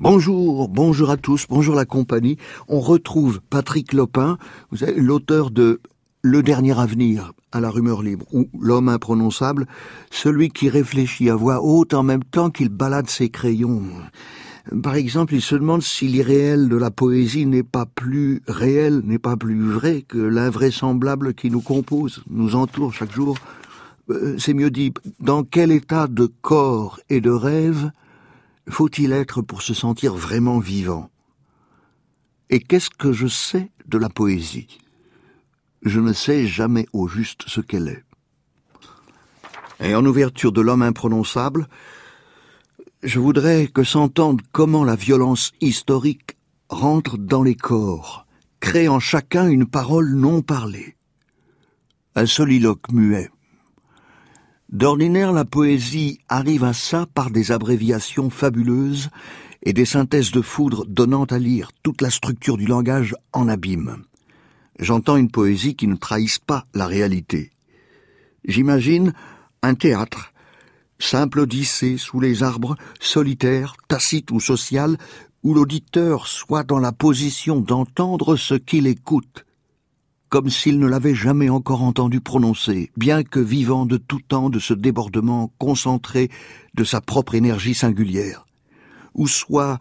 Bonjour, bonjour à tous, bonjour la compagnie. On retrouve Patrick Lopin, l'auteur de Le dernier avenir à la rumeur libre, ou L'homme imprononçable, celui qui réfléchit à voix haute en même temps qu'il balade ses crayons. Par exemple, il se demande si l'irréel de la poésie n'est pas plus réel, n'est pas plus vrai que l'invraisemblable qui nous compose, nous entoure chaque jour. Euh, c'est mieux dit, dans quel état de corps et de rêve faut-il être pour se sentir vraiment vivant? Et qu'est-ce que je sais de la poésie? Je ne sais jamais au juste ce qu'elle est. Et en ouverture de l'homme imprononçable, je voudrais que s'entende comment la violence historique rentre dans les corps, crée en chacun une parole non parlée. Un soliloque muet. D'ordinaire, la poésie arrive à ça par des abréviations fabuleuses et des synthèses de foudre donnant à lire toute la structure du langage en abîme. J'entends une poésie qui ne trahisse pas la réalité. J'imagine un théâtre simple odyssée sous les arbres, solitaire, tacite ou social, où l'auditeur soit dans la position d'entendre ce qu'il écoute, comme s'il ne l'avait jamais encore entendu prononcer, bien que vivant de tout temps de ce débordement concentré de sa propre énergie singulière, ou soit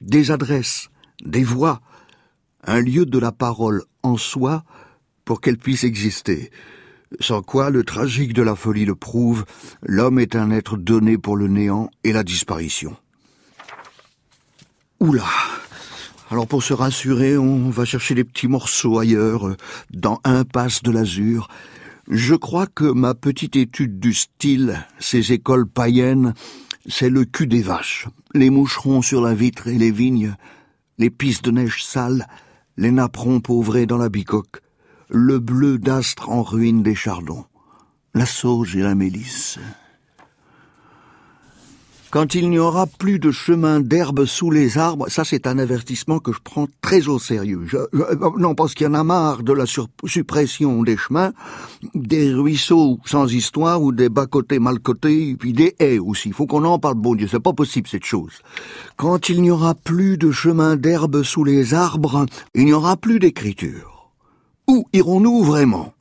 des adresses, des voix, un lieu de la parole en soi pour qu'elle puisse exister, sans quoi le tragique de la folie le prouve, l'homme est un être donné pour le néant et la disparition. Oula alors pour se rassurer, on va chercher des petits morceaux ailleurs, dans un passe de l'azur. Je crois que ma petite étude du style, ces écoles païennes, c'est le cul des vaches, les moucherons sur la vitre et les vignes, les pistes de neige sales, les napperons pauvrés dans la bicoque, le bleu d'astre en ruine des chardons, la sauge et la mélisse. Quand il n'y aura plus de chemin d'herbe sous les arbres, ça c'est un avertissement que je prends très au sérieux. non, parce qu'il y en a marre de la suppression des chemins, des ruisseaux sans histoire ou des bas-côtés mal-côtés, puis des haies aussi. Il faut qu'on en parle, bon Dieu, c'est pas possible cette chose. Quand il n'y aura plus de chemin d'herbe sous les arbres, il n'y aura plus d'écriture. Où irons-nous vraiment?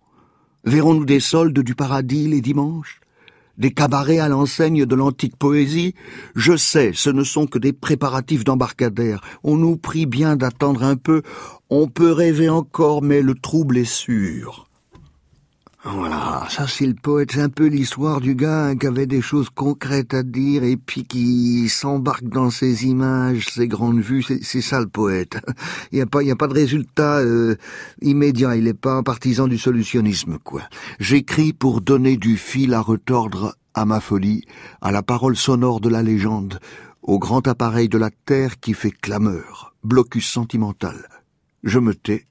Verrons-nous des soldes du paradis les dimanches? Des cabarets à l'enseigne de l'antique poésie Je sais, ce ne sont que des préparatifs d'embarcadère. On nous prie bien d'attendre un peu. On peut rêver encore, mais le trouble est sûr. Voilà, ça c'est le poète, c'est un peu l'histoire du gars qui avait des choses concrètes à dire et puis qui s'embarque dans ses images, ses grandes vues, c'est ça le poète. Il n'y a pas, il y a pas de résultat euh, immédiat, il n'est pas un partisan du solutionnisme, quoi. J'écris pour donner du fil à retordre à ma folie, à la parole sonore de la légende, au grand appareil de la terre qui fait clameur, blocus sentimental. Je me tais,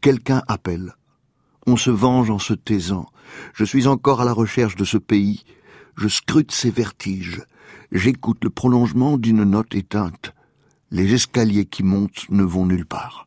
quelqu'un appelle on se venge en se taisant. Je suis encore à la recherche de ce pays. Je scrute ses vertiges. J'écoute le prolongement d'une note éteinte. Les escaliers qui montent ne vont nulle part.